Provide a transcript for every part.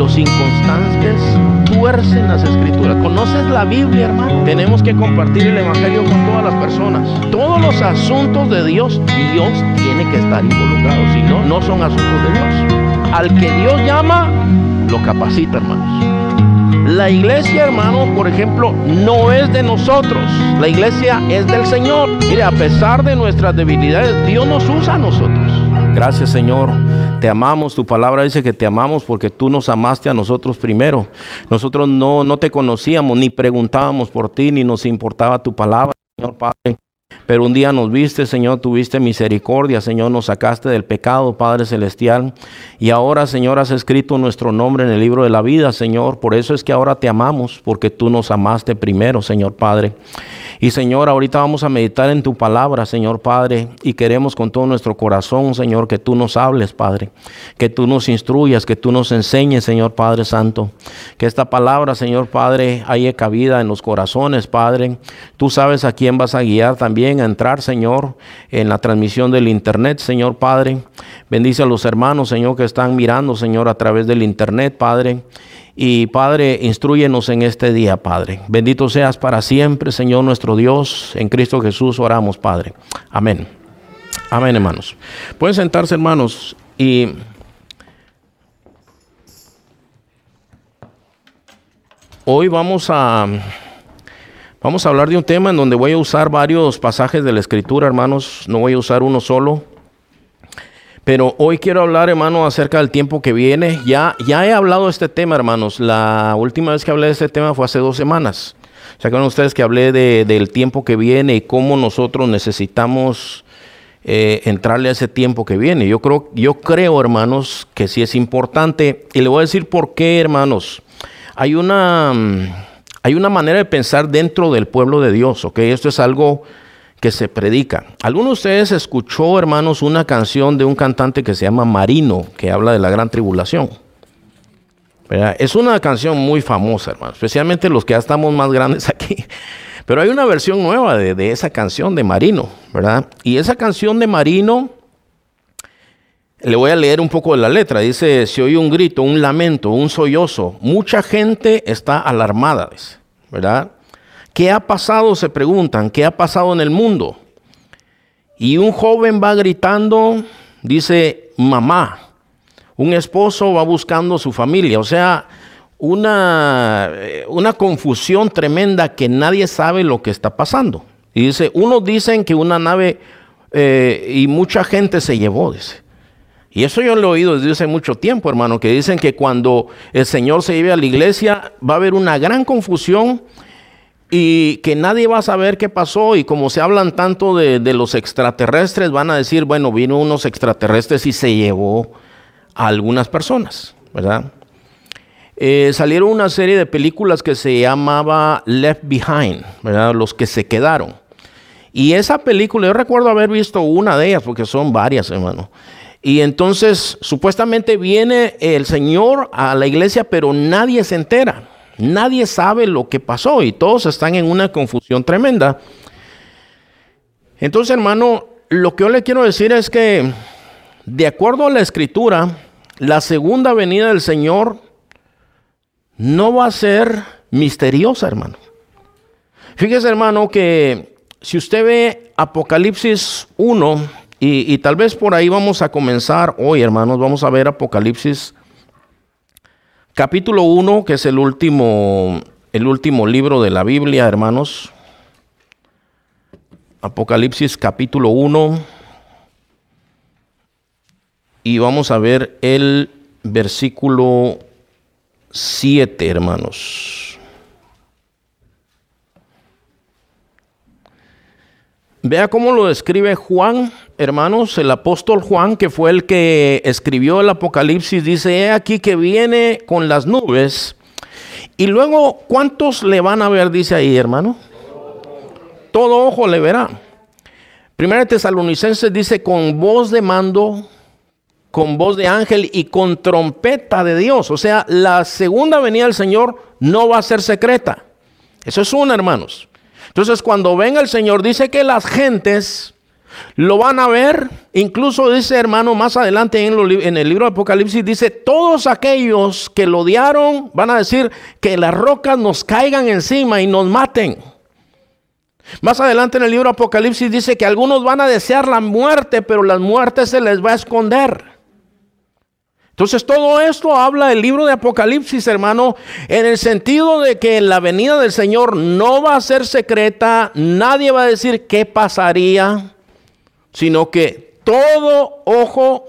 los inconstantes tuercen las escrituras. ¿Conoces la Biblia, hermano? Tenemos que compartir el Evangelio con todas las personas. Todos los asuntos de Dios, Dios tiene que estar involucrado. Si no, no son asuntos de Dios. Al que Dios llama, lo capacita, hermanos. La iglesia, hermanos, por ejemplo, no es de nosotros. La iglesia es del Señor. Mire, a pesar de nuestras debilidades, Dios nos usa a nosotros. Gracias, Señor. Te amamos. Tu palabra dice que te amamos porque tú nos amaste a nosotros primero. Nosotros no, no te conocíamos, ni preguntábamos por ti, ni nos importaba tu palabra, Señor Padre. Pero un día nos viste, Señor, tuviste misericordia, Señor, nos sacaste del pecado, Padre Celestial. Y ahora, Señor, has escrito nuestro nombre en el libro de la vida, Señor. Por eso es que ahora te amamos, porque tú nos amaste primero, Señor Padre. Y Señor, ahorita vamos a meditar en tu palabra, Señor Padre, y queremos con todo nuestro corazón, Señor, que tú nos hables, Padre, que tú nos instruyas, que tú nos enseñes, Señor Padre Santo, que esta palabra, Señor Padre, haya cabida en los corazones, Padre. Tú sabes a quién vas a guiar también a entrar, Señor, en la transmisión del Internet, Señor Padre. Bendice a los hermanos, Señor, que están mirando, Señor, a través del Internet, Padre. Y Padre, instruyenos en este día, Padre. Bendito seas para siempre, Señor nuestro Dios. En Cristo Jesús oramos, Padre. Amén. Amén, hermanos. Pueden sentarse, hermanos. Y hoy vamos a, vamos a hablar de un tema en donde voy a usar varios pasajes de la Escritura, hermanos. No voy a usar uno solo. Pero hoy quiero hablar, hermano, acerca del tiempo que viene. Ya, ya he hablado de este tema, hermanos. La última vez que hablé de este tema fue hace dos semanas. ¿Se acuerdan ustedes que hablé de, del tiempo que viene y cómo nosotros necesitamos eh, entrarle a ese tiempo que viene? Yo creo, yo creo, hermanos, que sí es importante. Y le voy a decir por qué, hermanos. Hay una, hay una manera de pensar dentro del pueblo de Dios, ¿ok? Esto es algo que se predica. ¿Alguno de ustedes escuchó, hermanos, una canción de un cantante que se llama Marino, que habla de la gran tribulación? Es una canción muy famosa, hermanos, especialmente los que ya estamos más grandes aquí. Pero hay una versión nueva de, de esa canción de Marino, ¿verdad? Y esa canción de Marino, le voy a leer un poco de la letra. Dice, se oye un grito, un lamento, un sollozo. Mucha gente está alarmada, ¿verdad? ¿Qué ha pasado? Se preguntan, ¿qué ha pasado en el mundo? Y un joven va gritando, dice, mamá. Un esposo va buscando su familia. O sea, una, eh, una confusión tremenda que nadie sabe lo que está pasando. Y dice, unos dicen que una nave eh, y mucha gente se llevó, dice. Y eso yo lo he oído desde hace mucho tiempo, hermano, que dicen que cuando el Señor se lleve a la iglesia va a haber una gran confusión y que nadie va a saber qué pasó y como se hablan tanto de, los extraterrestres, van a decir, bueno, vino unos extraterrestres y se llevó a algunas personas, ¿verdad? Eh, salieron una serie de películas que se llamaba Left Behind, ¿verdad? Los que se quedaron. Y esa película, yo recuerdo haber visto una de ellas, porque son varias, hermano. Y entonces, supuestamente viene el Señor a la iglesia, pero nadie se entera. Nadie sabe lo que pasó y todos están en una confusión tremenda. Entonces, hermano, lo que yo le quiero decir es que, de acuerdo a la escritura, la segunda venida del Señor no va a ser misteriosa, hermano. Fíjese, hermano, que si usted ve Apocalipsis 1, y, y, tal vez por ahí vamos a comenzar hoy, hermanos, vamos a ver Apocalipsis Capítulo 1, que es el último, el último libro de la Biblia, hermanos. Apocalipsis capítulo 1. Y vamos a ver el versículo 7, hermanos. Vea cómo lo describe Juan, hermanos, el apóstol Juan, que fue el que escribió el Apocalipsis, dice, he aquí que viene con las nubes. Y luego, ¿cuántos le van a ver? Dice ahí, hermano. Todo ojo le verá. Primera Tesalonicenses dice, con voz de mando, con voz de ángel y con trompeta de Dios. O sea, la segunda venida del Señor no va a ser secreta. Eso es una, hermanos. Entonces cuando venga el Señor dice que las gentes Lo van a ver, incluso dice hermano más adelante en, en, el libro de Apocalipsis, dice, todos aquellos que lo odiaron van a decir que las rocas nos caigan encima y nos maten. Más adelante en el libro de Apocalipsis dice que algunos van a desear la muerte, pero la muerte se les va a esconder. Entonces todo esto habla del libro de Apocalipsis, hermano, en el sentido de que la venida del Señor no va a ser secreta, nadie va a decir qué pasaría, sino que todo ojo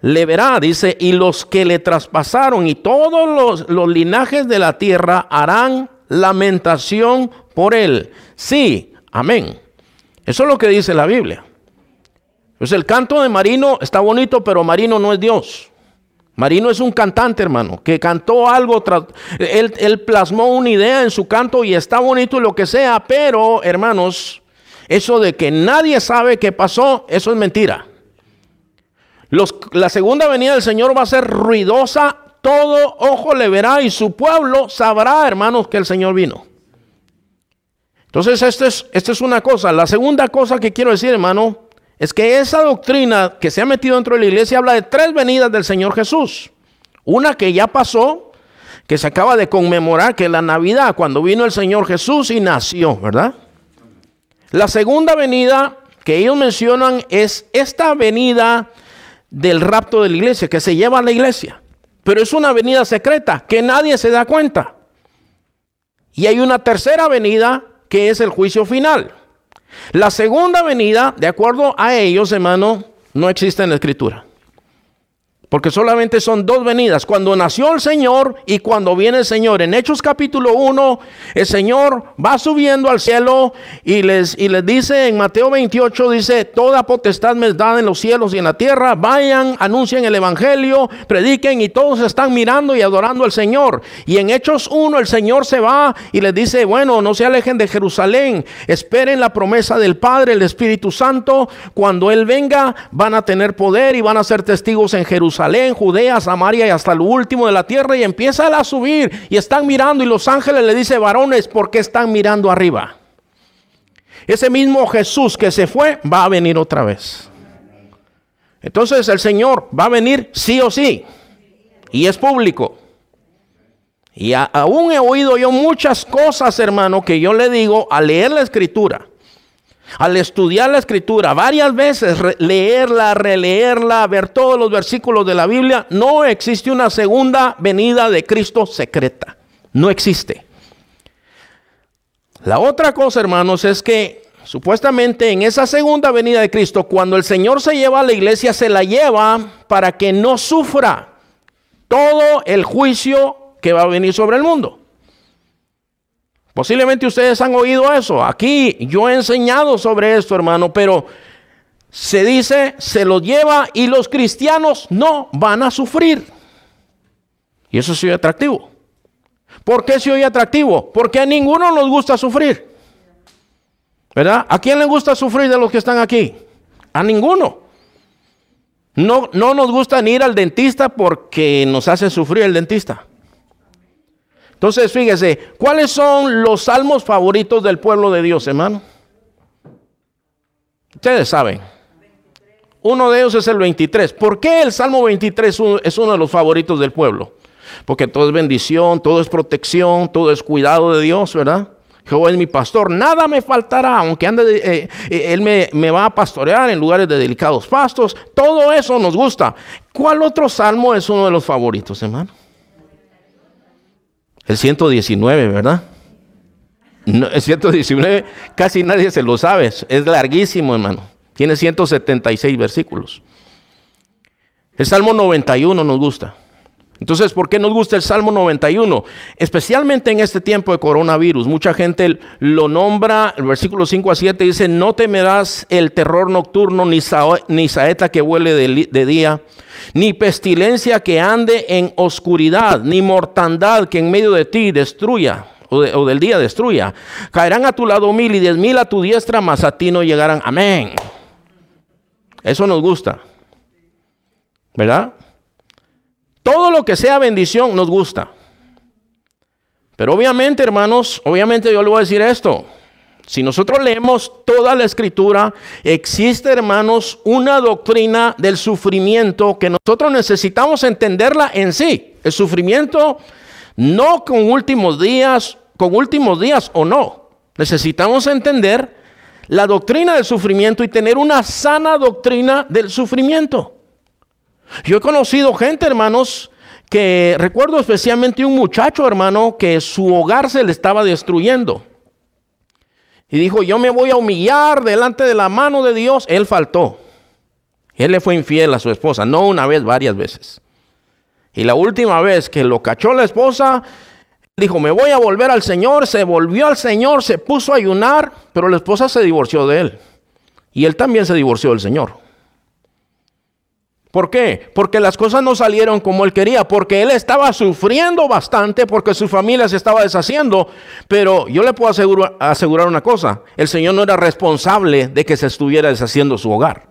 le verá, dice, y los que le traspasaron y todos los, los linajes de la tierra harán lamentación por él. Sí, amén. Eso es lo que dice la Biblia. Pues el canto de Marino está bonito, pero Marino no es Dios. Marino es un cantante, hermano, que cantó algo, él, él, plasmó una idea en su canto y está bonito y lo que sea, pero, hermanos, eso de que nadie sabe qué pasó, eso es mentira. Los, la segunda venida del Señor va a ser ruidosa, todo ojo le verá y su pueblo sabrá, hermanos, que el Señor vino. Entonces, esto es, esto es una cosa. La segunda cosa que quiero decir, hermano, es que esa doctrina que se ha metido dentro de la iglesia habla de tres venidas del Señor Jesús. Una que ya pasó, que se acaba de conmemorar, que es la Navidad, cuando vino el Señor Jesús y nació, ¿verdad? La segunda venida que ellos mencionan es esta venida del rapto de la iglesia, que se lleva a la iglesia. Pero es una venida secreta, que nadie se da cuenta. Y hay una tercera venida, que es el juicio final. La segunda venida, de acuerdo a ellos, hermano, no existe en la escritura. Porque solamente son dos venidas, cuando nació el Señor y cuando viene el Señor. En Hechos capítulo 1, el Señor va subiendo al cielo y les, y les dice en Mateo 28, dice, toda potestad me dada en los cielos y en la tierra, vayan, anuncien el Evangelio, prediquen y todos están mirando y adorando al Señor. Y en Hechos 1 el Señor se va y les dice, bueno, no se alejen de Jerusalén, esperen la promesa del Padre, el Espíritu Santo, cuando Él venga van a tener poder y van a ser testigos en Jerusalén Jerusalén, Judea, Samaria y hasta lo último de la tierra y empieza a subir y están mirando y los ángeles le dice, varones, ¿por qué están mirando arriba? Ese mismo Jesús que se fue va a venir otra vez. Entonces el Señor va a venir sí o sí. Y es público. Y aún he oído yo muchas cosas, hermano, que yo le digo al leer la escritura al estudiar la escritura varias veces, leerla, releerla, ver todos los versículos de la Biblia, no existe una segunda venida de Cristo secreta. No existe. La otra cosa, hermanos, es que supuestamente en esa segunda venida de Cristo, cuando el Señor se lleva a la iglesia, se la lleva para que no sufra todo el juicio que va a venir sobre el mundo. Posiblemente ustedes han oído eso. Aquí yo he enseñado sobre esto, hermano, pero se dice, se lo lleva y los cristianos no van a sufrir. Y eso sí es atractivo. ¿Por qué se oye atractivo? Porque a ninguno nos gusta sufrir. ¿Verdad? ¿A quién le gusta sufrir de los que están aquí? A ninguno. No, no nos gusta ni ir al dentista porque nos hace sufrir el dentista. Entonces, fíjese, ¿cuáles son los salmos favoritos del pueblo de Dios, hermano? Ustedes saben. Uno de ellos es el 23. ¿Por qué el Salmo 23 es uno de los favoritos del pueblo? Porque todo es bendición, todo es protección, todo es cuidado de Dios, ¿verdad? Jehová es mi pastor, nada me faltará, aunque ande, eh, eh, Él me, me, va a pastorear en lugares de delicados pastos, todo eso nos gusta. ¿Cuál otro salmo es uno de los favoritos, hermano? El 119, ¿verdad? el 119 casi nadie se lo sabe. Es larguísimo, hermano. Tiene 176 versículos. El Salmo 91 nos gusta. Entonces, ¿por qué nos gusta el Salmo 91? Especialmente en este tiempo de coronavirus. Mucha gente lo nombra, el versículo 5 a 7 dice, no temerás el terror nocturno, ni, saeta que huele de día, ni pestilencia que ande en oscuridad, ni mortandad que en medio de ti destruya. O, del día destruya. Caerán a tu lado mil y diez mil a tu diestra, mas a ti no llegarán. Amén. Eso nos gusta. ¿Verdad? Todo lo que sea bendición nos gusta. Pero obviamente, hermanos, obviamente yo le voy a decir esto. Si nosotros leemos toda la escritura, existe, hermanos, una doctrina del sufrimiento que nosotros necesitamos entenderla en sí. El sufrimiento no con últimos días, con últimos días o no. Necesitamos entender la doctrina del sufrimiento y tener una sana doctrina del sufrimiento. Yo he conocido gente, hermanos, que recuerdo especialmente un muchacho, hermano, que su hogar se le estaba destruyendo. Y dijo, yo me voy a humillar delante de la mano de Dios. Él faltó. Él le fue infiel a su esposa, no una vez, varias veces. Y la última vez que lo cachó la esposa, dijo, me voy a volver al Señor. Se volvió al Señor, se puso a ayunar, pero la esposa se divorció de él. Y él también se divorció del Señor. ¿Por qué? Porque las cosas no salieron como él quería, porque él estaba sufriendo bastante, porque su familia se estaba deshaciendo. Pero yo le puedo asegurar, una cosa, el Señor no era responsable de que se estuviera deshaciendo su hogar.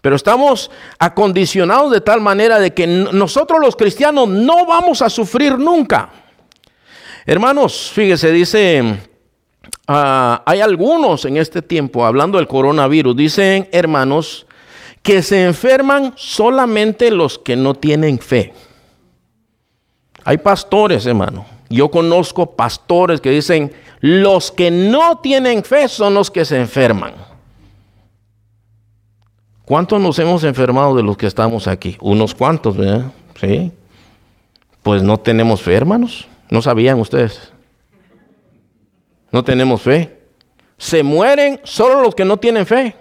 Pero estamos acondicionados de tal manera de que nosotros los cristianos no vamos a sufrir nunca. Hermanos, fíjese, dice, ah, hay algunos en este tiempo, hablando del coronavirus, dicen, hermanos, que se enferman solamente los que no tienen fe. Hay pastores, hermano. Yo conozco pastores que dicen, los que no tienen fe son los que se enferman. ¿Cuántos nos hemos enfermado de los que estamos aquí? Unos cuantos, ¿verdad? Sí. Pues no tenemos fe, hermanos. ¿No sabían ustedes? No tenemos fe. Se mueren solo los que no tienen fe.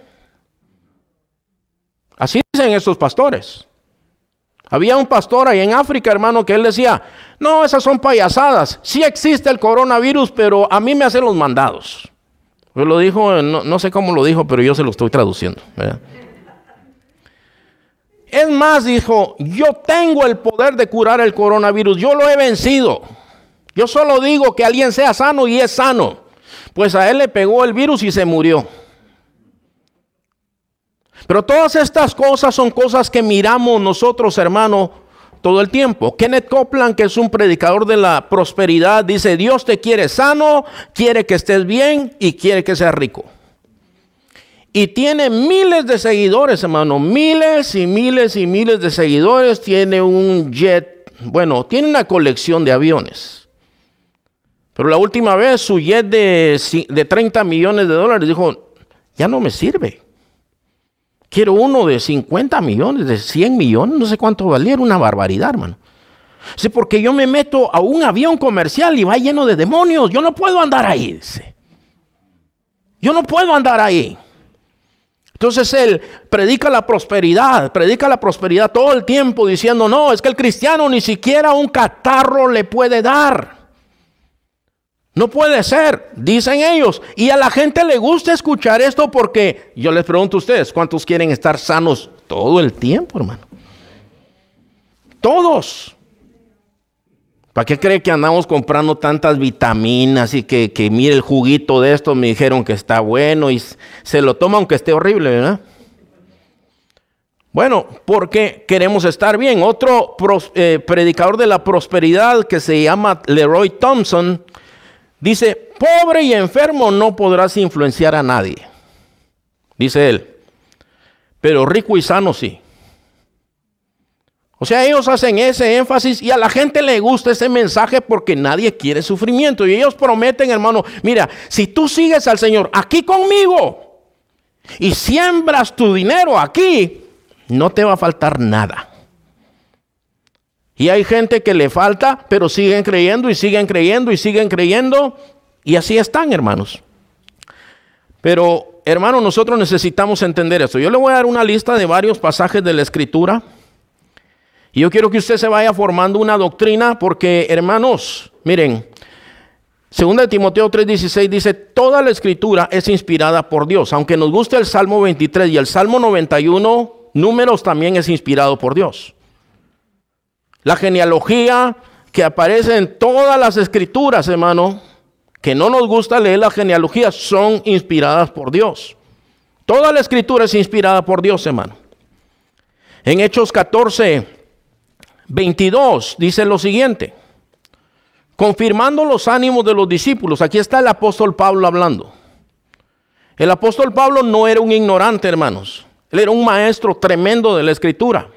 Así dicen estos pastores. Había un pastor ahí en África, hermano, que él decía, no, esas son payasadas. Sí existe el coronavirus, pero a mí me hacen los mandados. Yo lo dijo, no, sé cómo lo dijo, pero yo se lo estoy traduciendo. Es más, dijo, yo tengo el poder de curar el coronavirus, yo lo he vencido. Yo solo digo que alguien sea sano y es sano. Pues a él le pegó el virus y se murió. Pero todas estas cosas son cosas que miramos nosotros, hermano, todo el tiempo. Kenneth Copeland, que es un predicador de la prosperidad, dice, Dios te quiere sano, quiere que estés bien y quiere que seas rico. Y tiene miles de seguidores, hermano, miles y miles y miles de seguidores. Tiene un jet, bueno, tiene una colección de aviones. Pero la última vez su jet de, de 30 millones de dólares dijo, ya no me sirve. Quiero uno de 50 millones, de 100 millones, no sé cuánto valía, era una barbaridad, hermano. Sí, porque yo me meto a un avión comercial y va lleno de demonios. Yo no puedo andar ahí, dice. Yo no puedo andar ahí. Entonces él predica la prosperidad, predica la prosperidad todo el tiempo diciendo, no, es que el cristiano ni siquiera un catarro le puede dar. No puede ser, dicen ellos. Y a la gente le gusta escuchar esto porque yo les pregunto a ustedes, ¿cuántos quieren estar sanos todo el tiempo, hermano? Todos. ¿Para qué cree que andamos comprando tantas vitaminas y que, que mire el juguito de esto? Me dijeron que está bueno y se lo toma aunque esté horrible, ¿verdad? Bueno, porque queremos estar bien. Otro eh, predicador de la prosperidad que se llama Leroy Thompson Dice, pobre y enfermo no podrás influenciar a nadie. Dice él. Pero rico y sano sí. O sea, ellos hacen ese énfasis y a la gente le gusta ese mensaje porque nadie quiere sufrimiento. Y ellos prometen, hermano, mira, si tú sigues al Señor aquí conmigo y siembras tu dinero aquí, no te va a faltar nada. Y hay gente que le falta, pero siguen creyendo y siguen creyendo y siguen creyendo. Y así están, hermanos. Pero, hermanos, nosotros necesitamos entender esto. Yo le voy a dar una lista de varios pasajes de la Escritura. Y yo quiero que usted se vaya formando una doctrina porque, hermanos, miren, 2 Timoteo 3:16 dice, toda la escritura es inspirada por Dios. Aunque nos guste el Salmo 23 y el Salmo 91, números también es inspirado por Dios. La genealogía que aparece en todas las escrituras, hermano, que no nos gusta leer la genealogía, son inspiradas por Dios. Toda la escritura es inspirada por Dios, hermano. En Hechos 14, 22 dice lo siguiente. confirmando los ánimos de los discípulos. Aquí está el apóstol Pablo hablando. El apóstol Pablo no era un ignorante, hermanos. Él era un maestro tremendo de la escritura.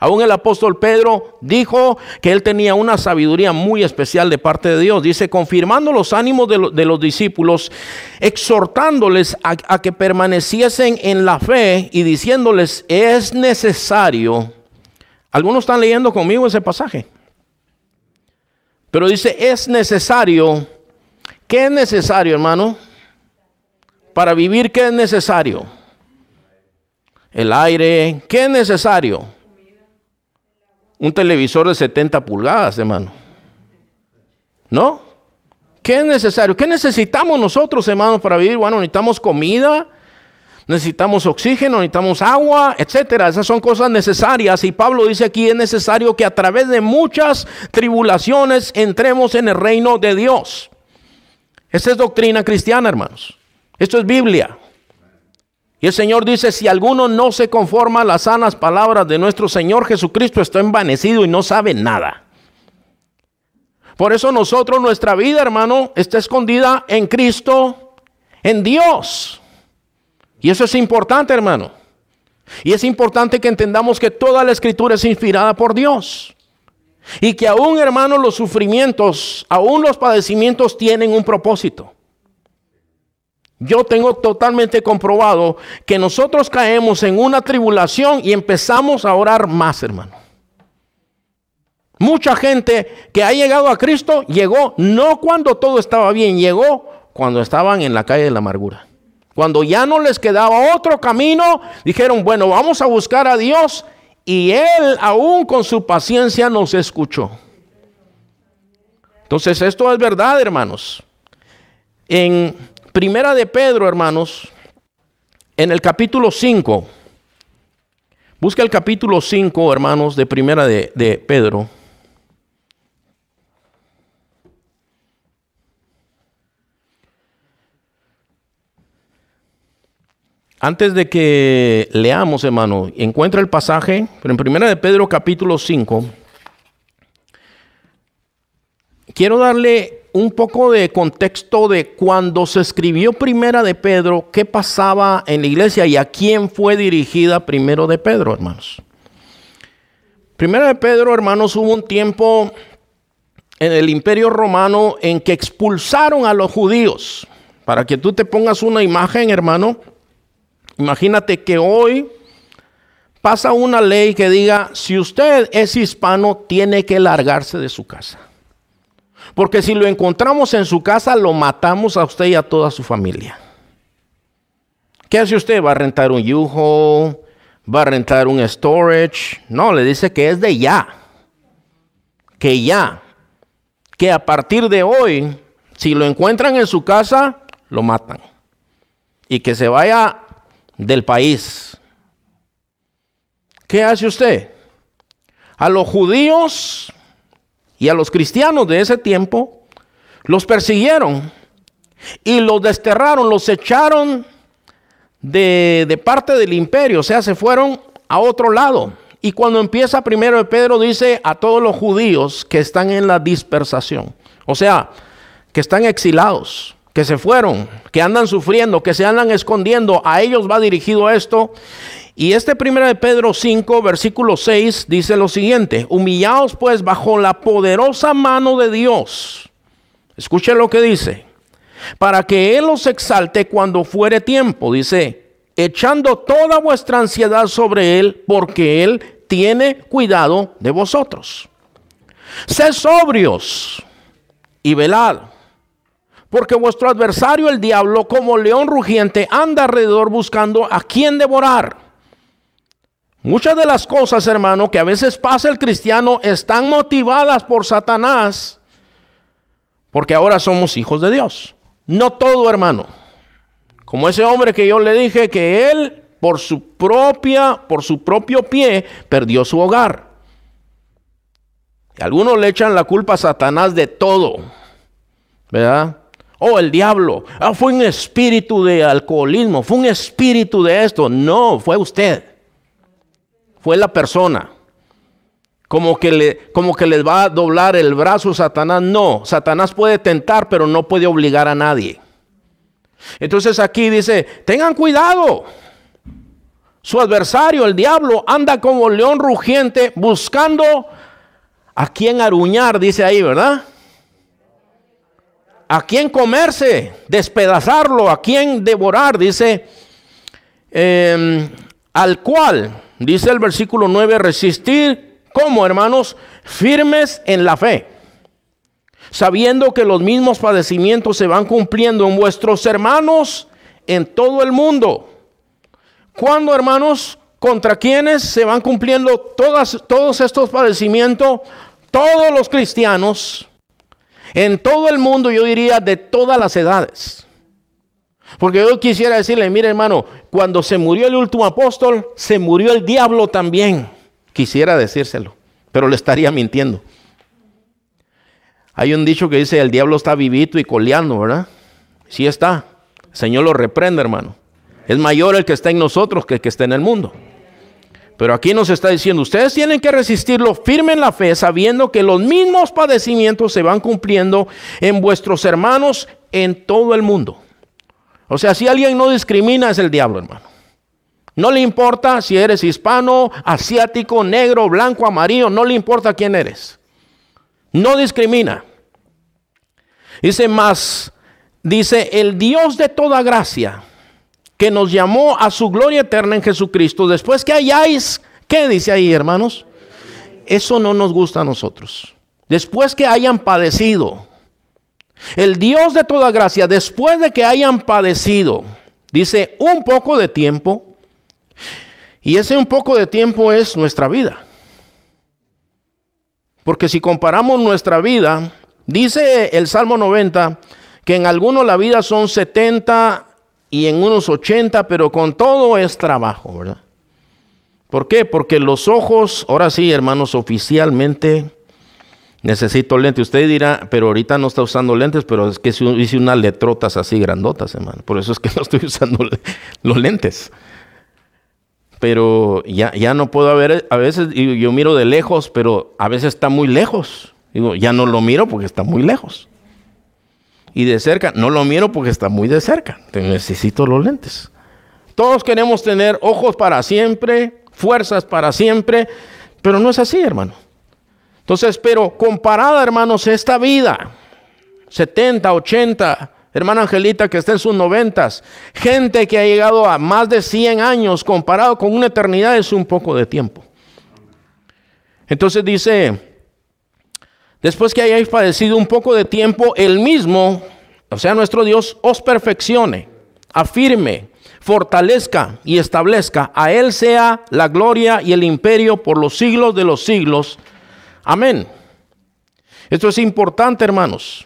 Aún el apóstol Pedro dijo que él tenía una sabiduría muy especial de parte de Dios. Dice, confirmando los ánimos de, los discípulos, exhortándoles a, a que permaneciesen en la fe y diciéndoles, es necesario. Algunos están leyendo conmigo ese pasaje. Pero dice, es necesario. ¿Qué es necesario, hermano? Para vivir, ¿qué es necesario? El aire, ¿qué es necesario? Un televisor de 70 pulgadas, hermano. ¿No? ¿Qué es necesario? ¿Qué necesitamos nosotros, hermanos, para vivir? Bueno, necesitamos comida, necesitamos oxígeno, necesitamos agua, etcétera. Esas son cosas necesarias. Y Pablo dice aquí es necesario que a través de muchas tribulaciones entremos en el reino de Dios. Esa es doctrina cristiana, hermanos. Esto es Biblia. Y el Señor dice, si alguno no se conforma a las sanas palabras de nuestro Señor Jesucristo, está envanecido y no sabe nada. Por eso nosotros, nuestra vida, hermano, está escondida en Cristo, en Dios. Y eso es importante, hermano. Y es importante que entendamos que toda la escritura es inspirada por Dios. Y que aún, hermano, los sufrimientos, aún los padecimientos tienen un propósito. Yo tengo totalmente comprobado que nosotros caemos en una tribulación y empezamos a orar más, hermano. Mucha gente que ha llegado a Cristo llegó no cuando todo estaba bien, llegó cuando estaban en la calle de la amargura. Cuando ya no les quedaba otro camino, dijeron, bueno, vamos a buscar a Dios. Y Él aún con su paciencia nos escuchó. Entonces esto es verdad, hermanos. En Primera de Pedro, hermanos, en el capítulo 5, busca el capítulo 5, hermanos, de Primera de, de Pedro. Antes de que leamos, hermano, encuentra el pasaje, pero en Primera de Pedro capítulo 5, quiero darle un poco de contexto de cuando se escribió Primera de Pedro, qué pasaba en la iglesia y a quién fue dirigida Primero de Pedro, hermanos. Primera de Pedro, hermanos, hubo un tiempo en el imperio romano en que expulsaron a los judíos. Para que tú te pongas una imagen, hermano, Imagínate que hoy pasa una ley que diga, si usted es hispano, tiene que largarse de su casa. Porque si lo encontramos en su casa, lo matamos a usted y a toda su familia. ¿Qué hace usted? ¿Va a rentar un yujo? ¿Va a rentar un storage? No, le dice que es de ya. Que ya. Que a partir de hoy, si lo encuentran en su casa, lo matan. Y que se vaya del país. ¿Qué hace usted? A los judíos y a los cristianos de ese tiempo los persiguieron y los desterraron, los echaron de, parte del imperio, o sea, se fueron a otro lado. Y cuando empieza primero Pedro dice a todos los judíos que están en la dispersación, o sea, que están exilados que se fueron, que andan sufriendo, que se andan escondiendo, a ellos va dirigido esto. Y este primero de Pedro 5, versículo 6 dice lo siguiente, humillaos pues bajo la poderosa mano de Dios. Escuche lo que dice, para que Él os exalte cuando fuere tiempo, dice, echando toda vuestra ansiedad sobre Él, porque Él tiene cuidado de vosotros. Sed sobrios y velad porque vuestro adversario, el diablo, como león rugiente, anda alrededor buscando a quien devorar. Muchas de las cosas, hermano, que a veces pasa el cristiano están motivadas por Satanás, porque ahora somos hijos de Dios. No todo, hermano. Como ese hombre que yo le dije que él, por su propia, por su propio pie, perdió su hogar. Algunos le echan la culpa a Satanás de todo, ¿verdad? Oh, el diablo. Ah, fue un espíritu de alcoholismo. Fue un espíritu de esto. No, fue usted. Fue la persona. como que, le, como que les va a doblar el brazo Satanás. No, Satanás puede tentar, pero no puede obligar a nadie. Entonces aquí dice, tengan cuidado. Su adversario, el diablo, anda como león rugiente buscando a quien aruñar, dice ahí, ¿verdad? A quien comerse, despedazarlo, a quien devorar, dice, em, al cual, dice el versículo 9, resistir, como hermanos, firmes en la fe, sabiendo que los mismos padecimientos se van cumpliendo en vuestros hermanos en todo el mundo. ¿Cuándo, hermanos? ¿Contra quienes se van cumpliendo todas, todos estos padecimientos? Todos los cristianos en todo el mundo, yo diría de todas las edades. Porque yo quisiera decirle, mire hermano, cuando se murió el último apóstol, se murió el diablo también. Quisiera decírselo, pero le estaría mintiendo. Hay un dicho que dice, el diablo está vivito y coleando, ¿verdad? Sí está. El Señor lo reprende, hermano. Es mayor el que está en nosotros que el que está en el mundo. Pero aquí nos está diciendo, ustedes tienen que resistirlo firme en la fe, sabiendo que los mismos padecimientos se van cumpliendo en vuestros hermanos en todo el mundo. O sea, si alguien no discrimina es el diablo, hermano. No le importa si eres hispano, asiático, negro, blanco, amarillo, no le importa quién eres. No discrimina. Dice más, dice, el Dios de toda gracia que nos llamó a su gloria eterna en Jesucristo, después que hayáis, ¿qué dice ahí, hermanos? Eso no nos gusta a nosotros. Después que hayan padecido, el Dios de toda gracia, después de que hayan padecido, dice un poco de tiempo, y ese un poco de tiempo es nuestra vida. Porque si comparamos nuestra vida, dice el Salmo 90, que en algunos la vida son 70 y en unos 80, pero con todo es trabajo, ¿verdad? ¿Por qué? Porque los ojos, ahora sí, hermanos, oficialmente necesito lentes. Usted dirá, pero ahorita no está usando lentes, pero es que hice unas letrotas así grandotas, hermano. Por eso es que no estoy usando los lentes. Pero ya, ya no puedo ver, a veces yo miro de lejos, pero a veces está muy lejos. Digo, ya no lo miro porque está muy lejos y de cerca. No lo miro porque está muy de cerca. necesito los lentes. Todos queremos tener ojos para siempre, fuerzas para siempre, pero no es así, hermano. Entonces, pero comparada, hermanos, esta vida, 70, 80, hermana Angelita que está en sus noventas, gente que ha llegado a más de 100 años, comparado con una eternidad, es un poco de tiempo. Entonces dice, después que hayáis padecido un poco de tiempo, el mismo, o sea, nuestro Dios, os perfeccione, afirme, fortalezca y establezca. A Él sea la gloria y el imperio por los siglos de los siglos. Amén. Esto es importante, hermanos.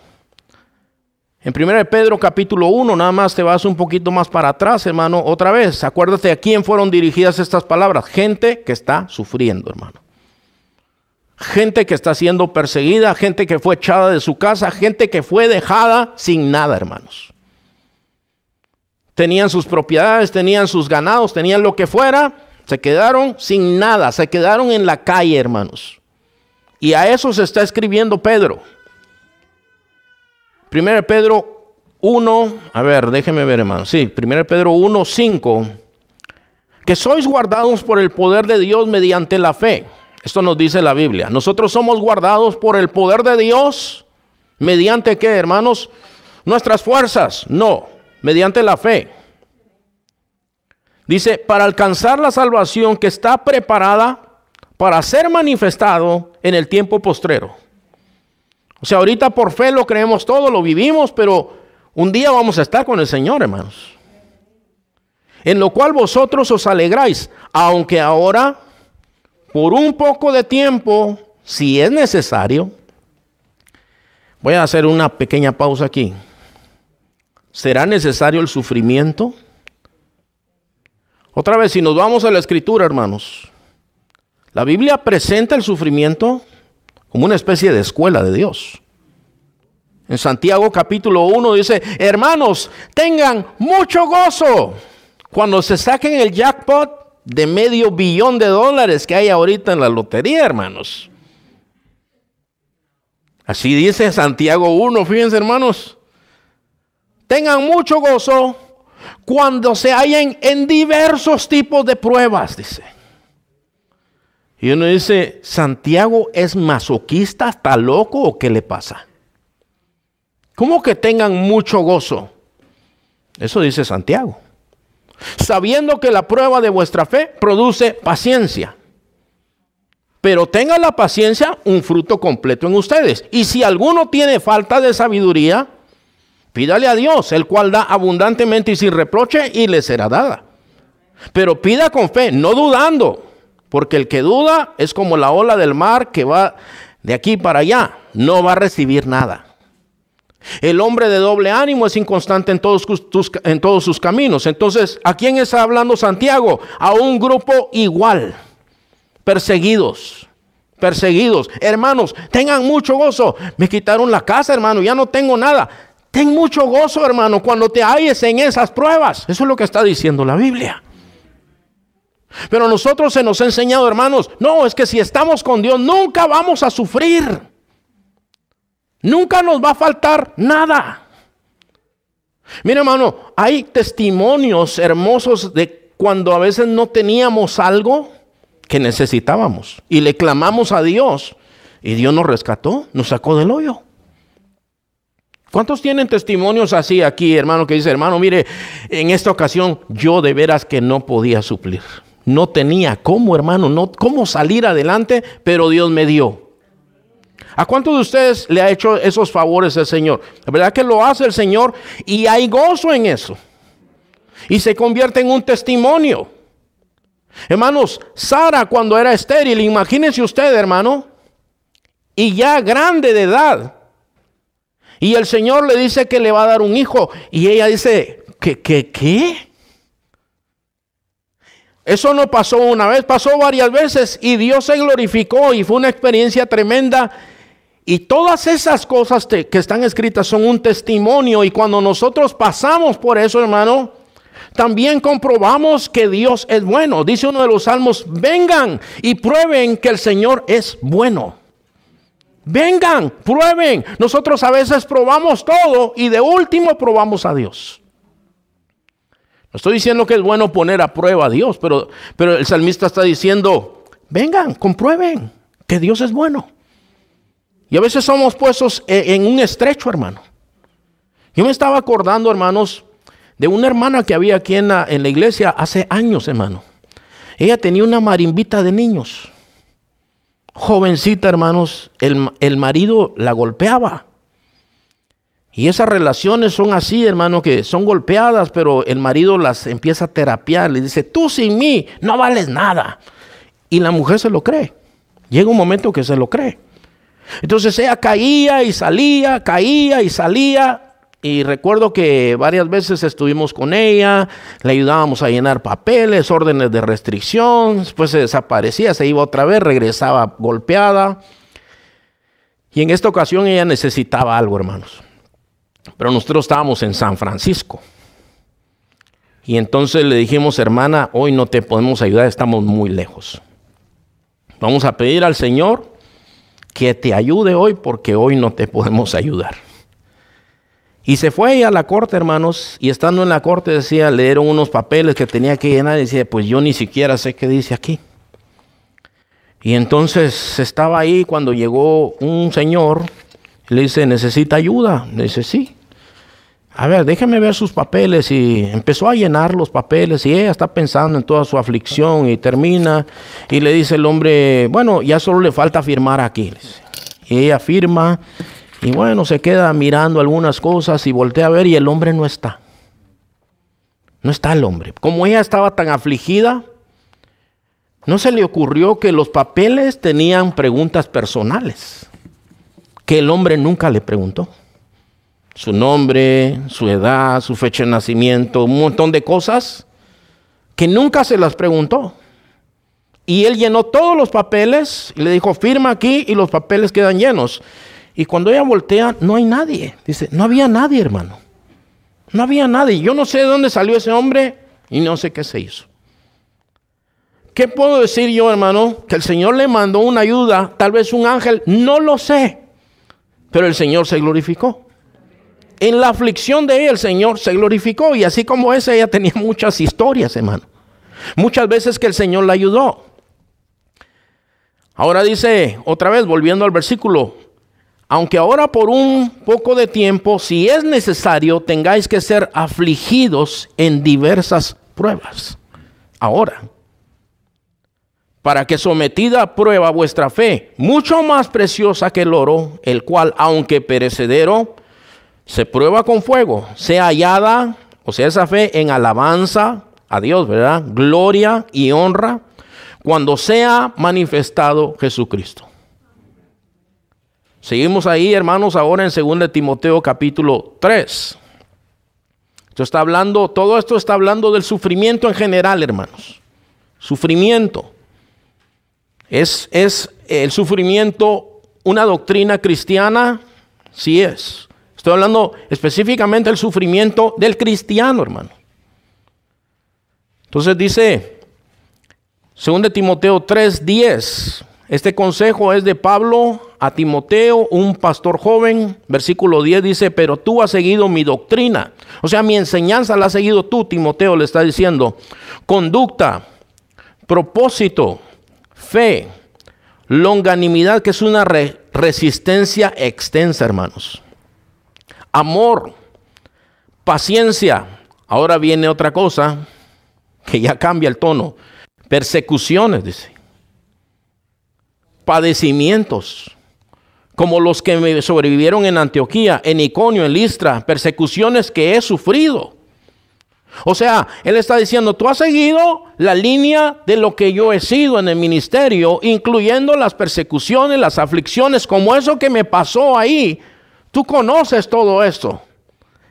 En 1 Pedro capítulo 1, nada más te vas un poquito más para atrás, hermano, otra vez. Acuérdate a quién fueron dirigidas estas palabras. Gente que está sufriendo, hermano gente que está siendo perseguida, gente que fue echada de su casa, gente que fue dejada sin nada, hermanos. Tenían sus propiedades, tenían sus ganados, tenían lo que fuera, se quedaron sin nada, se quedaron en la calle, hermanos. Y a eso se está escribiendo Pedro. Primero Pedro 1, a ver, déjeme ver, hermano. Sí, primero Pedro 1, 5. Que sois guardados por el poder de Dios mediante la fe esto nos dice la Biblia. Nosotros somos guardados por el poder de Dios. ¿Mediante qué, hermanos? Nuestras fuerzas. No, mediante la fe. Dice, para alcanzar la salvación que está preparada para ser manifestado en el tiempo postrero. O sea, ahorita por fe lo creemos todo, lo vivimos, pero un día vamos a estar con el Señor, hermanos. En lo cual vosotros os alegráis, aunque ahora por un poco de tiempo, si es necesario, voy a hacer una pequeña pausa aquí. ¿Será necesario el sufrimiento? Otra vez, si nos vamos a la escritura, hermanos, la Biblia presenta el sufrimiento como una especie de escuela de Dios. En Santiago capítulo 1 dice, hermanos, tengan mucho gozo cuando se saquen el jackpot de medio billón de dólares que hay ahorita en la lotería, hermanos. Así dice Santiago 1, fíjense hermanos. Tengan mucho gozo cuando se hallen en diversos tipos de pruebas, dice. Y uno dice, Santiago es masoquista, está loco o qué le pasa? ¿Cómo que tengan mucho gozo? Eso dice Santiago. Sabiendo que la prueba de vuestra fe produce paciencia. Pero tenga la paciencia un fruto completo en ustedes. Y si alguno tiene falta de sabiduría, pídale a Dios, el cual da abundantemente y sin reproche y le será dada. Pero pida con fe, no dudando, porque el que duda es como la ola del mar que va de aquí para allá, no va a recibir nada. El hombre de doble ánimo es inconstante en todos, sus caminos. Entonces, ¿a quién está hablando Santiago? A un grupo igual, perseguidos, perseguidos. Hermanos, tengan mucho gozo. Me quitaron la casa, hermano, ya no tengo nada. Ten mucho gozo, hermano, cuando te halles en esas pruebas. Eso es lo que está diciendo la Biblia. Pero nosotros se nos ha enseñado, hermanos, no, es que si estamos con Dios nunca vamos a sufrir. Nunca nos va a faltar nada. Mira, hermano, hay testimonios hermosos de cuando a veces no teníamos algo que necesitábamos y le clamamos a Dios y Dios nos rescató, nos sacó del hoyo. ¿Cuántos tienen testimonios así aquí, hermano, que dice, hermano, mire, en esta ocasión yo de veras que no podía suplir. No tenía cómo, hermano, no cómo salir adelante, pero Dios me dio. ¿A cuántos de ustedes le ha hecho esos favores el Señor? La verdad que lo hace el Señor y hay gozo en eso. Y se convierte en un testimonio. Hermanos, Sara cuando era estéril, imagínense usted, hermano, y ya grande de edad. Y el Señor le dice que le va a dar un hijo. Y ella dice, ¿qué, qué, qué? Eso no pasó una vez, pasó varias veces y Dios se glorificó y fue una experiencia tremenda y todas esas cosas que están escritas son un testimonio y cuando nosotros pasamos por eso, hermano, también comprobamos que Dios es bueno. Dice uno de los salmos, vengan y prueben que el Señor es bueno. Vengan, prueben. Nosotros a veces probamos todo y de último probamos a Dios. Estoy diciendo que es bueno poner a prueba a Dios, pero, pero el salmista está diciendo, vengan, comprueben que Dios es bueno. Y a veces somos puestos e, en un estrecho, hermano. Yo me estaba acordando, hermanos, de una hermana que había aquí en la, en la iglesia hace años, hermano. Ella tenía una marimbita de niños. Jovencita, hermanos, el, el marido la golpeaba. Y esas relaciones son así, hermano, que son golpeadas, pero el marido las empieza a terapiar. Le dice, tú sin mí no vales nada. Y la mujer se lo cree. Llega un momento que se lo cree. Entonces ella caía y salía, caía y salía. Y recuerdo que varias veces estuvimos con ella, le ayudábamos a llenar papeles, órdenes de restricción, después se desaparecía, se iba otra vez, regresaba golpeada. Y en esta ocasión ella necesitaba algo, hermanos. Pero nosotros estábamos en San Francisco. Y entonces le dijimos, hermana, hoy no te podemos ayudar, estamos muy lejos. Vamos a pedir al Señor que te ayude hoy porque hoy no te podemos ayudar. Y se fue a la corte, hermanos, y estando en la corte decía, leyeron unos papeles que tenía que llenar y decía, pues yo ni siquiera sé qué dice aquí. Y entonces estaba ahí cuando llegó un señor, le dice, necesita ayuda. Le dice, sí. A ver, déjeme ver sus papeles. Y empezó a llenar los papeles y ella está pensando en toda su aflicción y termina. Y le dice el hombre, bueno, ya solo le falta firmar aquí. Y ella firma y bueno, se queda mirando algunas cosas y voltea a ver y el hombre no está. No está el hombre. Como ella estaba tan afligida, no se le ocurrió que los papeles tenían preguntas personales que el hombre nunca le preguntó su nombre, su edad, su fecha de nacimiento, un montón de cosas que nunca se las preguntó. Y él llenó todos los papeles y le dijo, firma aquí y los papeles quedan llenos. Y cuando ella voltea, no hay nadie. Dice, no había nadie, hermano. No había nadie. Yo no sé de dónde salió ese hombre y no sé qué se hizo. ¿Qué puedo decir yo, hermano? Que el Señor le mandó una ayuda, tal vez un ángel, no lo sé. Pero el Señor se glorificó. En la aflicción de ella el Señor se glorificó y así como esa ella tenía muchas historias, hermano. Muchas veces que el Señor la ayudó. Ahora dice, otra vez, volviendo al versículo, aunque ahora por un poco de tiempo, si es necesario, tengáis que ser afligidos en diversas pruebas. Ahora, para que sometida a prueba vuestra fe, mucho más preciosa que el oro, el cual, aunque perecedero, se prueba con fuego, sea hallada, o sea, esa fe en alabanza a Dios, ¿verdad? Gloria y honra cuando sea manifestado Jesucristo. Seguimos ahí, hermanos, ahora en 2 Timoteo capítulo 3. Esto está hablando, todo esto está hablando del sufrimiento en general, hermanos. Sufrimiento. ¿Es, es el sufrimiento una doctrina cristiana? Sí es. Estoy hablando específicamente del sufrimiento del cristiano, hermano. Entonces dice, 2 Timoteo 3:10, este consejo es de Pablo a Timoteo, un pastor joven. Versículo 10 dice, pero tú has seguido mi doctrina. O sea, mi enseñanza la has seguido tú, Timoteo le está diciendo. Conducta, propósito, fe, longanimidad, que es una resistencia extensa, hermanos amor, paciencia. Ahora viene otra cosa que ya cambia el tono. Persecuciones, dice. Padecimientos, como los que me sobrevivieron en Antioquía, en Iconio, en Listra, persecuciones que he sufrido. O sea, él está diciendo, tú has seguido la línea de lo que yo he sido en el ministerio, incluyendo las persecuciones, las aflicciones, como eso que me pasó ahí Tú conoces todo esto.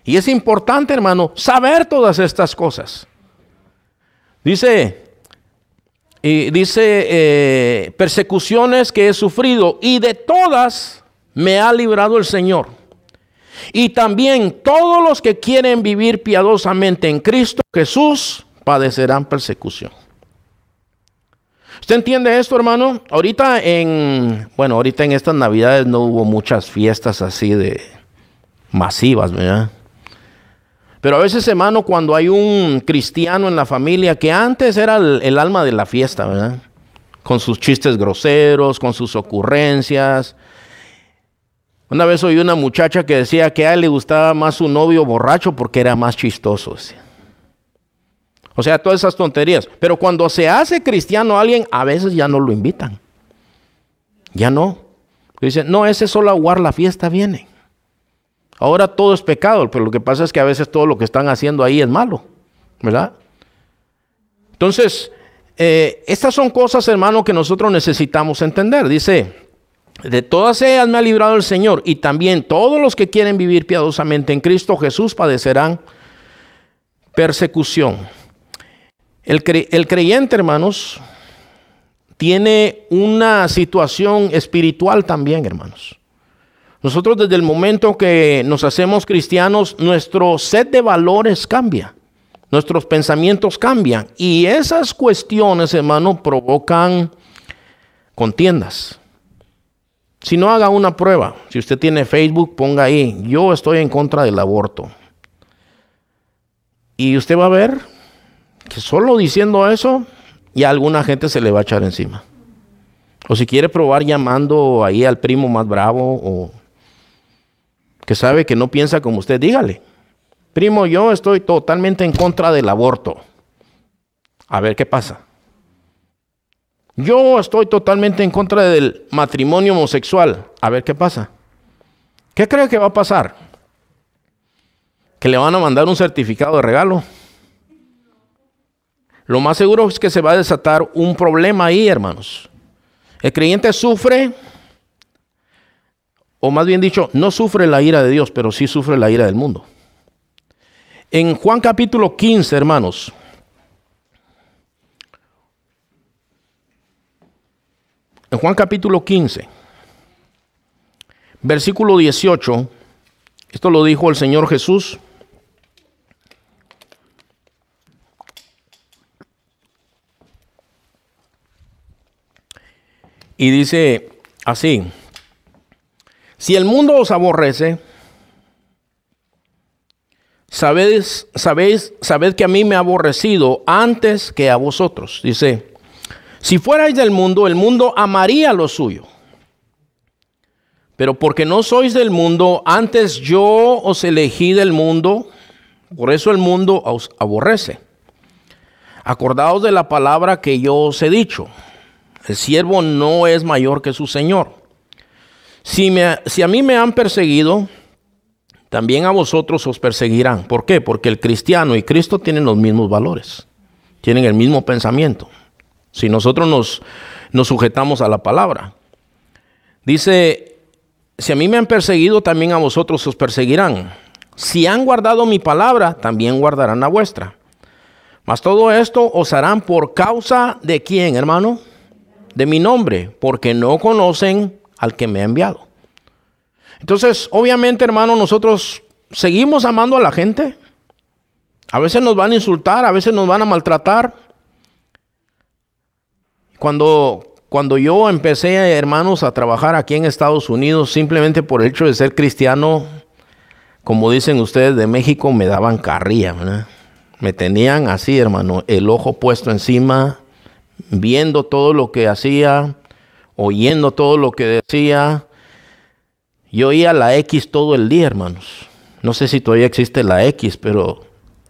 Y es importante, hermano, saber todas estas cosas. Dice, y dice, eh, persecuciones que he sufrido y de todas me ha librado el Señor. Y también todos los que quieren vivir piadosamente en Cristo Jesús padecerán persecución. ¿Usted entiende esto, hermano? Ahorita en, bueno, ahorita en estas navidades no hubo muchas fiestas así de masivas, ¿verdad? Pero a veces, hermano, cuando hay un cristiano en la familia que antes era el, alma de la fiesta, ¿verdad? Con sus chistes groseros, con sus ocurrencias. Una vez oí una muchacha que decía que a él le gustaba más su novio borracho porque era más chistoso. O sea, todas esas tonterías. Pero cuando se hace cristiano alguien, a veces ya no lo invitan. Ya no. Dicen, no, ese solo aguar la fiesta viene. Ahora todo es pecado, pero lo que pasa es que a veces todo lo que están haciendo ahí es malo. ¿Verdad? Entonces, eh, estas son cosas, hermano, que nosotros necesitamos entender. Dice, de todas ellas me ha librado el Señor y también todos los que quieren vivir piadosamente en Cristo Jesús padecerán persecución. El, creyente, hermanos, tiene una situación espiritual también, hermanos. Nosotros desde el momento que nos hacemos cristianos, nuestro set de valores cambia, nuestros pensamientos cambian y esas cuestiones, hermano, provocan contiendas. Si no haga una prueba, si usted tiene Facebook, ponga ahí, yo estoy en contra del aborto. Y usted va a ver que solo diciendo eso, ya alguna gente se le va a echar encima. O si quiere probar llamando ahí al primo más bravo o que sabe que no piensa como usted, dígale. Primo, yo estoy totalmente en contra del aborto. A ver qué pasa. Yo estoy totalmente en contra del matrimonio homosexual. A ver qué pasa. ¿Qué cree que va a pasar? Que le van a mandar un certificado de regalo lo más seguro es que se va a desatar un problema ahí, hermanos. El creyente sufre, o más bien dicho, no sufre la ira de Dios, pero sí sufre la ira del mundo. En Juan capítulo 15, hermanos, en Juan capítulo 15, versículo 18, esto lo dijo el Señor Jesús. Y dice así, Si el mundo os aborrece, sabéis, sabéis, sabed que a mí me ha aborrecido antes que a vosotros. Dice, si fuerais del mundo, el mundo amaría lo suyo. Pero porque no sois del mundo, antes yo os elegí del mundo, por eso el mundo os aborrece. Acordaos de la palabra que yo os he dicho. El siervo no es mayor que su Señor. Si, me, si a mí me han perseguido, también a vosotros os perseguirán. ¿Por qué? Porque el cristiano y Cristo tienen los mismos valores, tienen el mismo pensamiento. Si nosotros nos, nos sujetamos a la palabra. Dice, si a mí me han perseguido, también a vosotros os perseguirán. Si han guardado mi palabra, también guardarán la vuestra. Mas todo esto os harán por causa de quién, hermano? De mi nombre, porque no conocen al que me ha enviado. Entonces, obviamente, hermano, nosotros seguimos amando a la gente. A veces nos van a insultar, a veces nos van a maltratar. Cuando, cuando yo empecé, hermanos, a trabajar aquí en Estados Unidos, simplemente por el hecho de ser cristiano, como dicen ustedes de México, me daban carrilla, Me tenían así, hermano, el ojo puesto encima, viendo todo lo que hacía, oyendo todo lo que decía. Yo oía la X todo el día, hermanos. No sé si todavía existe la X, pero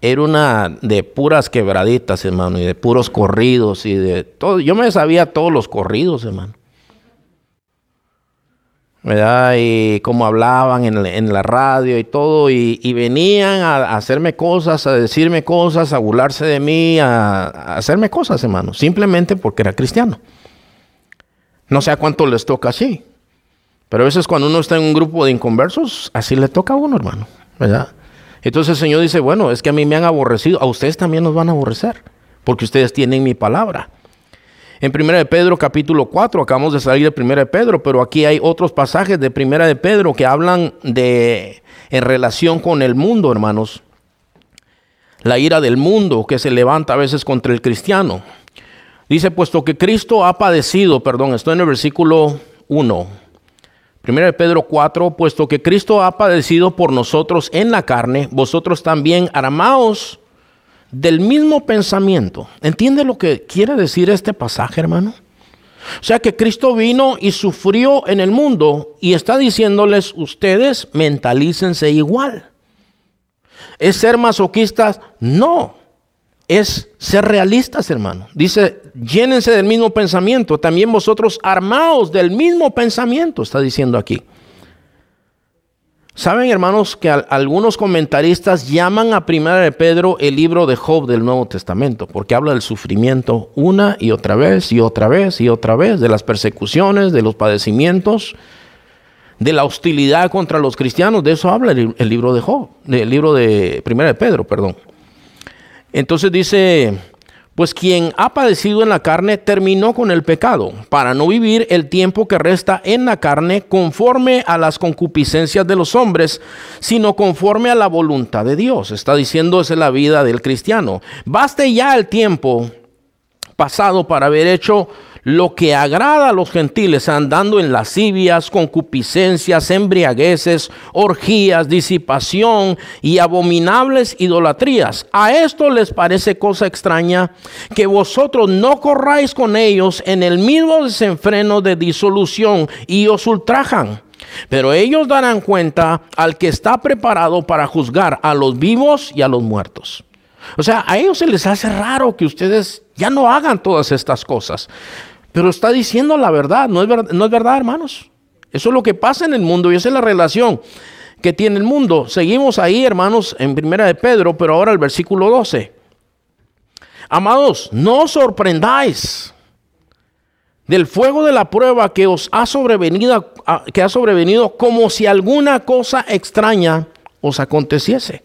era una de puras quebraditas, hermano, y de puros corridos y de todo. Yo me sabía todos los corridos, hermano. ¿verdad? Y cómo hablaban en, la radio y todo, y, venían a, hacerme cosas, a decirme cosas, a burlarse de mí, a, a, hacerme cosas, hermano, simplemente porque era cristiano. No sé a cuánto les toca así, pero a veces cuando uno está en un grupo de inconversos, así le toca a uno, hermano, ¿verdad? Entonces el Señor dice, bueno, es que a mí me han aborrecido, a ustedes también nos van a aborrecer, porque ustedes tienen mi palabra. En 1 de Pedro capítulo 4, acabamos de salir de 1 de Pedro, pero aquí hay otros pasajes de 1 de Pedro que hablan de en relación con el mundo, hermanos. La ira del mundo que se levanta a veces contra el cristiano. Dice, puesto que Cristo ha padecido, perdón, estoy en el versículo 1. 1 de Pedro 4, puesto que Cristo ha padecido por nosotros en la carne, vosotros también armaos del mismo pensamiento. ¿Entiende lo que quiere decir este pasaje, hermano? O sea que Cristo vino y sufrió en el mundo y está diciéndoles, ustedes mentalícense igual. ¿Es ser masoquistas? No. Es ser realistas, hermano. Dice, llénense del mismo pensamiento. También vosotros armaos del mismo pensamiento, está diciendo aquí. Saben, hermanos, que algunos comentaristas llaman a Primera de Pedro el libro de Job del Nuevo Testamento, porque habla del sufrimiento una y otra vez y otra vez y otra vez, de las persecuciones, de los padecimientos, de la hostilidad contra los cristianos. De eso habla el, el libro de Job, el libro de Primera de Pedro, perdón. Entonces dice pues quien ha padecido en la carne terminó con el pecado, para no vivir el tiempo que resta en la carne conforme a las concupiscencias de los hombres, sino conforme a la voluntad de Dios. Está diciendo esa es la vida del cristiano. Baste ya el tiempo pasado para haber hecho lo que agrada a los gentiles, andando en lascivias, concupiscencias, embriagueces, orgías, disipación y abominables idolatrías. A esto les parece cosa extraña que vosotros no corráis con ellos en el mismo desenfreno de disolución y os ultrajan. Pero ellos darán cuenta al que está preparado para juzgar a los vivos y a los muertos. O sea, a ellos se les hace raro que ustedes ya no hagan todas estas cosas. Pero está diciendo la verdad, ¿no es, verdad, no es verdad, hermanos? Eso es lo que pasa en el mundo y esa es la relación que tiene el mundo. Seguimos ahí, hermanos, en primera de Pedro, pero ahora el versículo 12. Amados, no os sorprendáis del fuego de la prueba que os ha sobrevenido, que ha sobrevenido como si alguna cosa extraña os aconteciese.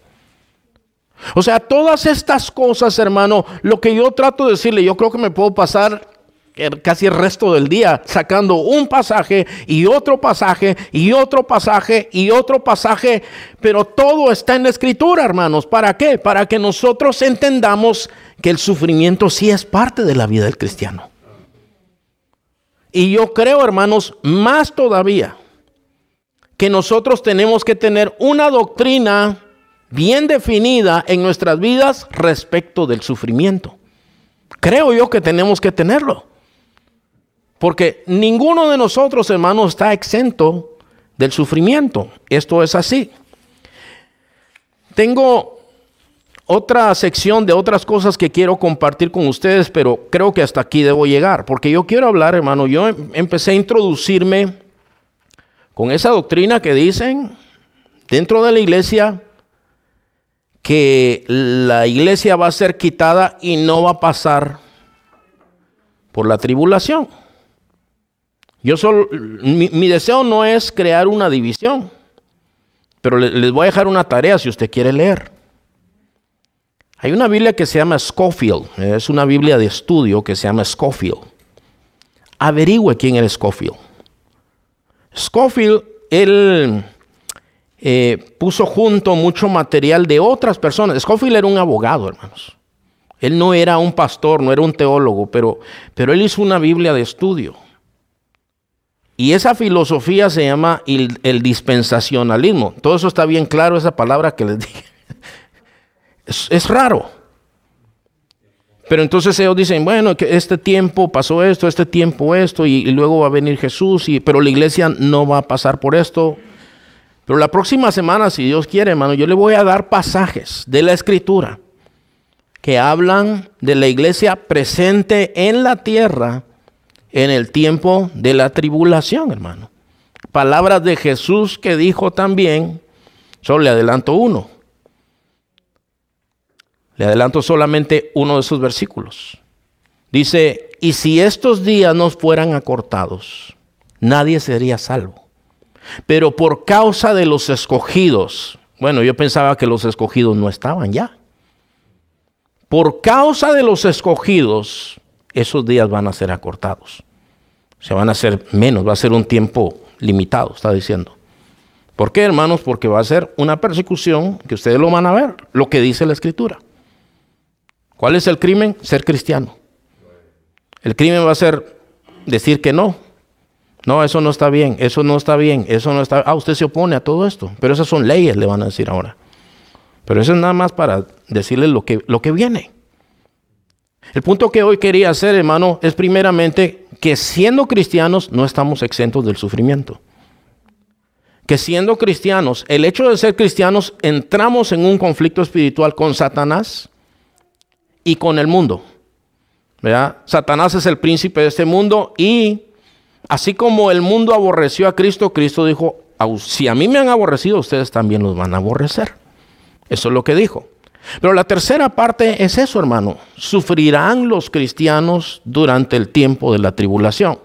O sea, todas estas cosas, hermano, lo que yo trato de decirle, yo creo que me puedo pasar casi el resto del día sacando un pasaje y otro pasaje y otro pasaje y otro pasaje, pero todo está en la escritura, hermanos. ¿Para qué? Para que nosotros entendamos que el sufrimiento sí es parte de la vida del cristiano. Y yo creo, hermanos, más todavía, que nosotros tenemos que tener una doctrina bien definida en nuestras vidas respecto del sufrimiento. Creo yo que tenemos que tenerlo. Porque ninguno de nosotros, hermanos, está exento del sufrimiento. Esto es así. Tengo otra sección de otras cosas que quiero compartir con ustedes, pero creo que hasta aquí debo llegar, porque yo quiero hablar, hermano, yo em, empecé a introducirme con esa doctrina que dicen dentro de la iglesia que la iglesia va a ser quitada y no va a pasar por la tribulación. Yo solo, mi, deseo no es crear una división, pero les voy a dejar una tarea si usted quiere leer. Hay una Biblia que se llama Scofield, es una Biblia de estudio que se llama Scofield. Averigüe quién era Scofield. Scofield, él eh, puso junto mucho material de otras personas. Scofield era un abogado, hermanos. Él no era un pastor, no era un teólogo, pero, pero él hizo una Biblia de estudio. Y esa filosofía se llama el, dispensacionalismo. Todo eso está bien claro, esa palabra que les dije. Es, raro. Pero entonces ellos dicen, bueno, que este tiempo pasó esto, este tiempo esto, y, luego va a venir Jesús, y, pero la iglesia no va a pasar por esto. Pero la próxima semana, si Dios quiere, hermano, yo le voy a dar pasajes de la escritura que hablan de la iglesia presente en la tierra en el tiempo de la tribulación, hermano. Palabras de Jesús que dijo también, solo le adelanto uno. Le adelanto solamente uno de sus versículos. Dice, y si estos días no fueran acortados, nadie sería salvo. Pero por causa de los escogidos, bueno, yo pensaba que los escogidos no estaban ya. Por causa de los escogidos, esos días van a ser acortados. Se van a hacer menos, va a ser un tiempo limitado, está diciendo. ¿Por qué, hermanos? Porque va a ser una persecución que ustedes lo van a ver, lo que dice la escritura. ¿Cuál es el crimen? Ser cristiano. El crimen va a ser decir que no. No, eso no está bien, eso no está bien, eso no está... Ah, usted se opone a todo esto, pero esas son leyes, le van a decir ahora. Pero eso es nada más para decirle lo que, lo que viene. El punto que hoy quería hacer, hermano, es primeramente que siendo cristianos no estamos exentos del sufrimiento. Que siendo cristianos, el hecho de ser cristianos, entramos en un conflicto espiritual con Satanás y con el mundo. Satanás es el príncipe de este mundo y así como el mundo aborreció a Cristo, Cristo dijo, si a mí me han aborrecido, ustedes también los van a aborrecer. Eso es lo que dijo. Pero la tercera parte es eso, hermano. Sufrirán los cristianos durante el tiempo de la tribulación.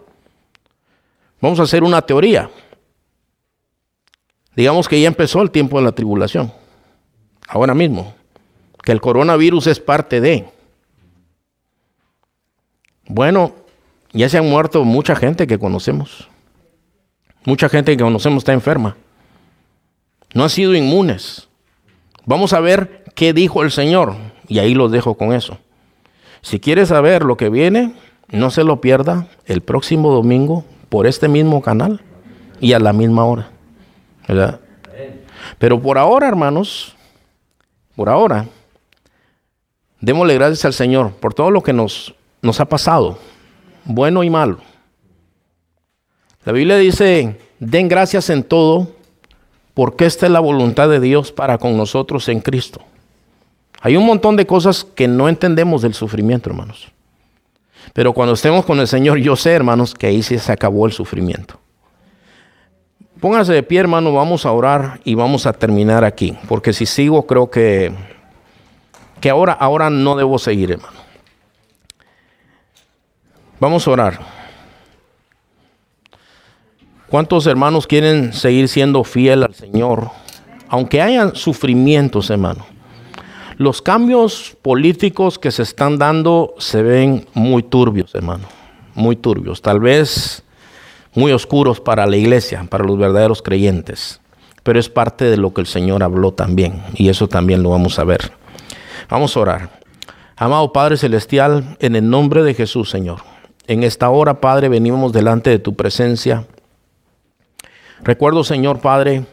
Vamos a hacer una teoría. Digamos que ya empezó el tiempo de la tribulación. Ahora mismo. Que el coronavirus es parte de. Bueno, ya se han muerto mucha gente que conocemos. Mucha gente que conocemos está enferma. No han sido inmunes. Vamos a ver qué dijo el Señor. Y ahí los dejo con eso. Si quieres saber lo que viene, no se lo pierda el próximo domingo por este mismo canal y a la misma hora. Pero por ahora, hermanos, por ahora, démosle gracias al Señor por todo lo que nos, nos ha pasado, bueno y malo. La Biblia dice, den gracias en todo, porque esta es la voluntad de Dios para con nosotros en Cristo. Hay un montón de cosas que no entendemos del sufrimiento, hermanos. Pero cuando estemos con el Señor, yo sé, hermanos, que ahí sí se acabó el sufrimiento. Póngase de pie, hermano, vamos a orar y vamos a terminar aquí. Porque si sigo, creo que, que ahora, ahora no debo seguir, hermano. Vamos a orar. ¿Cuántos hermanos quieren seguir siendo fiel al Señor? Aunque hayan sufrimientos, hermano. Los cambios políticos que se están dando se ven muy turbios, hermano, muy turbios, tal vez muy oscuros para la iglesia, para los verdaderos creyentes, pero es parte de lo que el Señor habló también, y eso también lo vamos a ver. Vamos a orar. Amado Padre Celestial, en el nombre de Jesús, Señor, en esta hora, Padre, venimos delante de tu presencia Recuerdo, Señor Padre,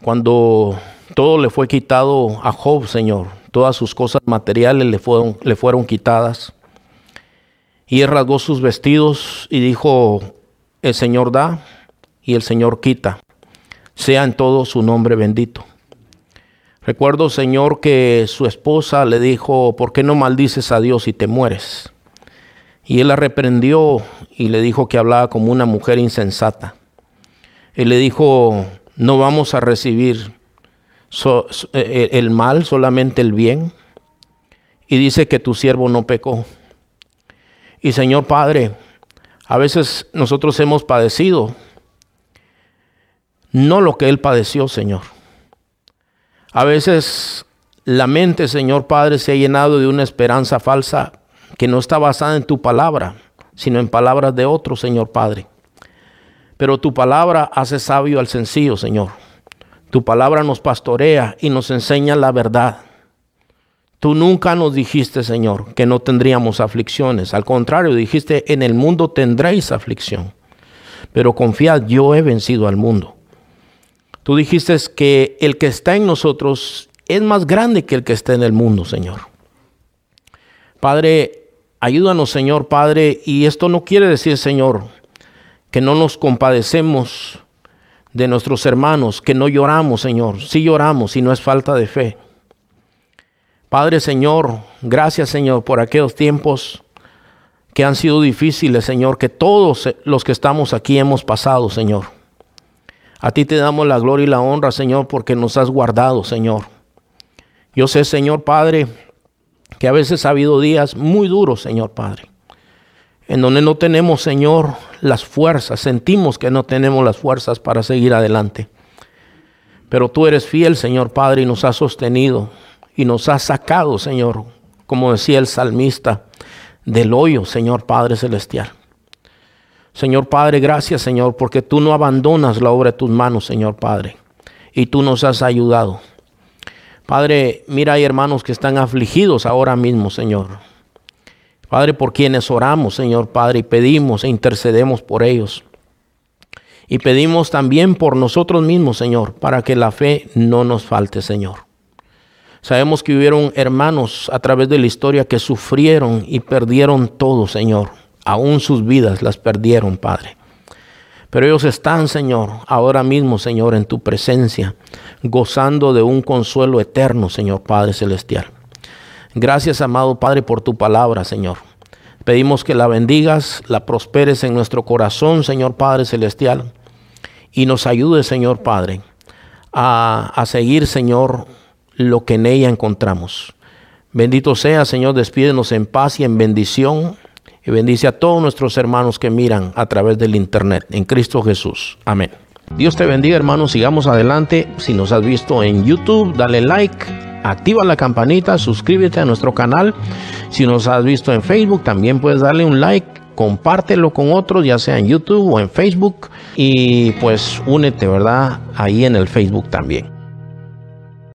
cuando todo le fue quitado a Job, Señor, todas sus cosas materiales le fueron, le fueron quitadas. Y él rasgó sus vestidos y dijo, el Señor da y el Señor quita. Sea en todo su nombre bendito. Recuerdo, Señor, que su esposa le dijo, ¿por qué no maldices a Dios y te mueres? Y él la reprendió y le dijo que hablaba como una mujer insensata. Él le dijo, no vamos a recibir eh, eh, el mal, solamente el bien. Y dice que tu siervo no pecó. Y Señor Padre, a veces nosotros hemos padecido no lo que Él padeció, Señor. A veces la mente, Señor Padre, se ha llenado de una esperanza falsa que no está basada en tu palabra, sino en palabras de otro, Señor Padre. Pero tu palabra hace sabio al sencillo, Señor. Tu palabra nos pastorea y nos enseña la verdad. Tú nunca nos dijiste, Señor, que no tendríamos aflicciones. Al contrario, dijiste, en el mundo tendréis aflicción. Pero confiad, yo he vencido al mundo. Tú dijiste que el que está en nosotros es más grande que el que está en el mundo, Señor. Padre, ayúdanos, Señor, Padre, y esto no quiere decir, Señor, que no nos compadecemos de nuestros hermanos, que no lloramos, Señor. Sí lloramos y no es falta de fe. Padre, Señor, gracias, Señor, por aquellos tiempos que han sido difíciles, Señor, que todos los que estamos aquí hemos pasado, Señor. A ti te damos la gloria y la honra, Señor, porque nos has guardado, Señor. Yo sé, Señor Padre, que a veces ha habido días muy duros, Señor Padre, en donde no tenemos, Señor, las fuerzas, sentimos que no tenemos las fuerzas para seguir adelante. Pero tú eres fiel, Señor Padre, y nos has sostenido y nos has sacado, Señor, como decía el salmista, del hoyo, Señor Padre Celestial. Señor Padre, gracias, Señor, porque tú no abandonas la obra de tus manos, Señor Padre, y tú nos has ayudado. Padre, mira, hay hermanos que están afligidos ahora mismo, Señor. Padre, por quienes oramos, Señor Padre, y pedimos e intercedemos por ellos. Y pedimos también por nosotros mismos, Señor, para que la fe no nos falte, Señor. Sabemos que hubieron hermanos a través de la historia que sufrieron y perdieron todo, Señor. Aún sus vidas las perdieron, Padre. Pero ellos están, Señor, ahora mismo, Señor, en tu presencia, gozando de un consuelo eterno, Señor Padre Celestial. Gracias, amado Padre, por tu palabra, Señor. Pedimos que la bendigas, la prosperes en nuestro corazón, Señor Padre Celestial, y nos ayude, Señor Padre, a, a seguir, Señor, lo que en ella encontramos. Bendito sea, Señor, despídenos en paz y en bendición. Y bendice a todos nuestros hermanos que miran a través del Internet. En Cristo Jesús. Amén. Dios te bendiga, hermanos. Sigamos adelante. Si nos has visto en YouTube, dale like activa la campanita, suscríbete a nuestro canal. Si nos has visto en Facebook, también puedes darle un like, compártelo con otros, ya sea en YouTube o en Facebook. Y pues únete, ¿verdad? Ahí en el Facebook también.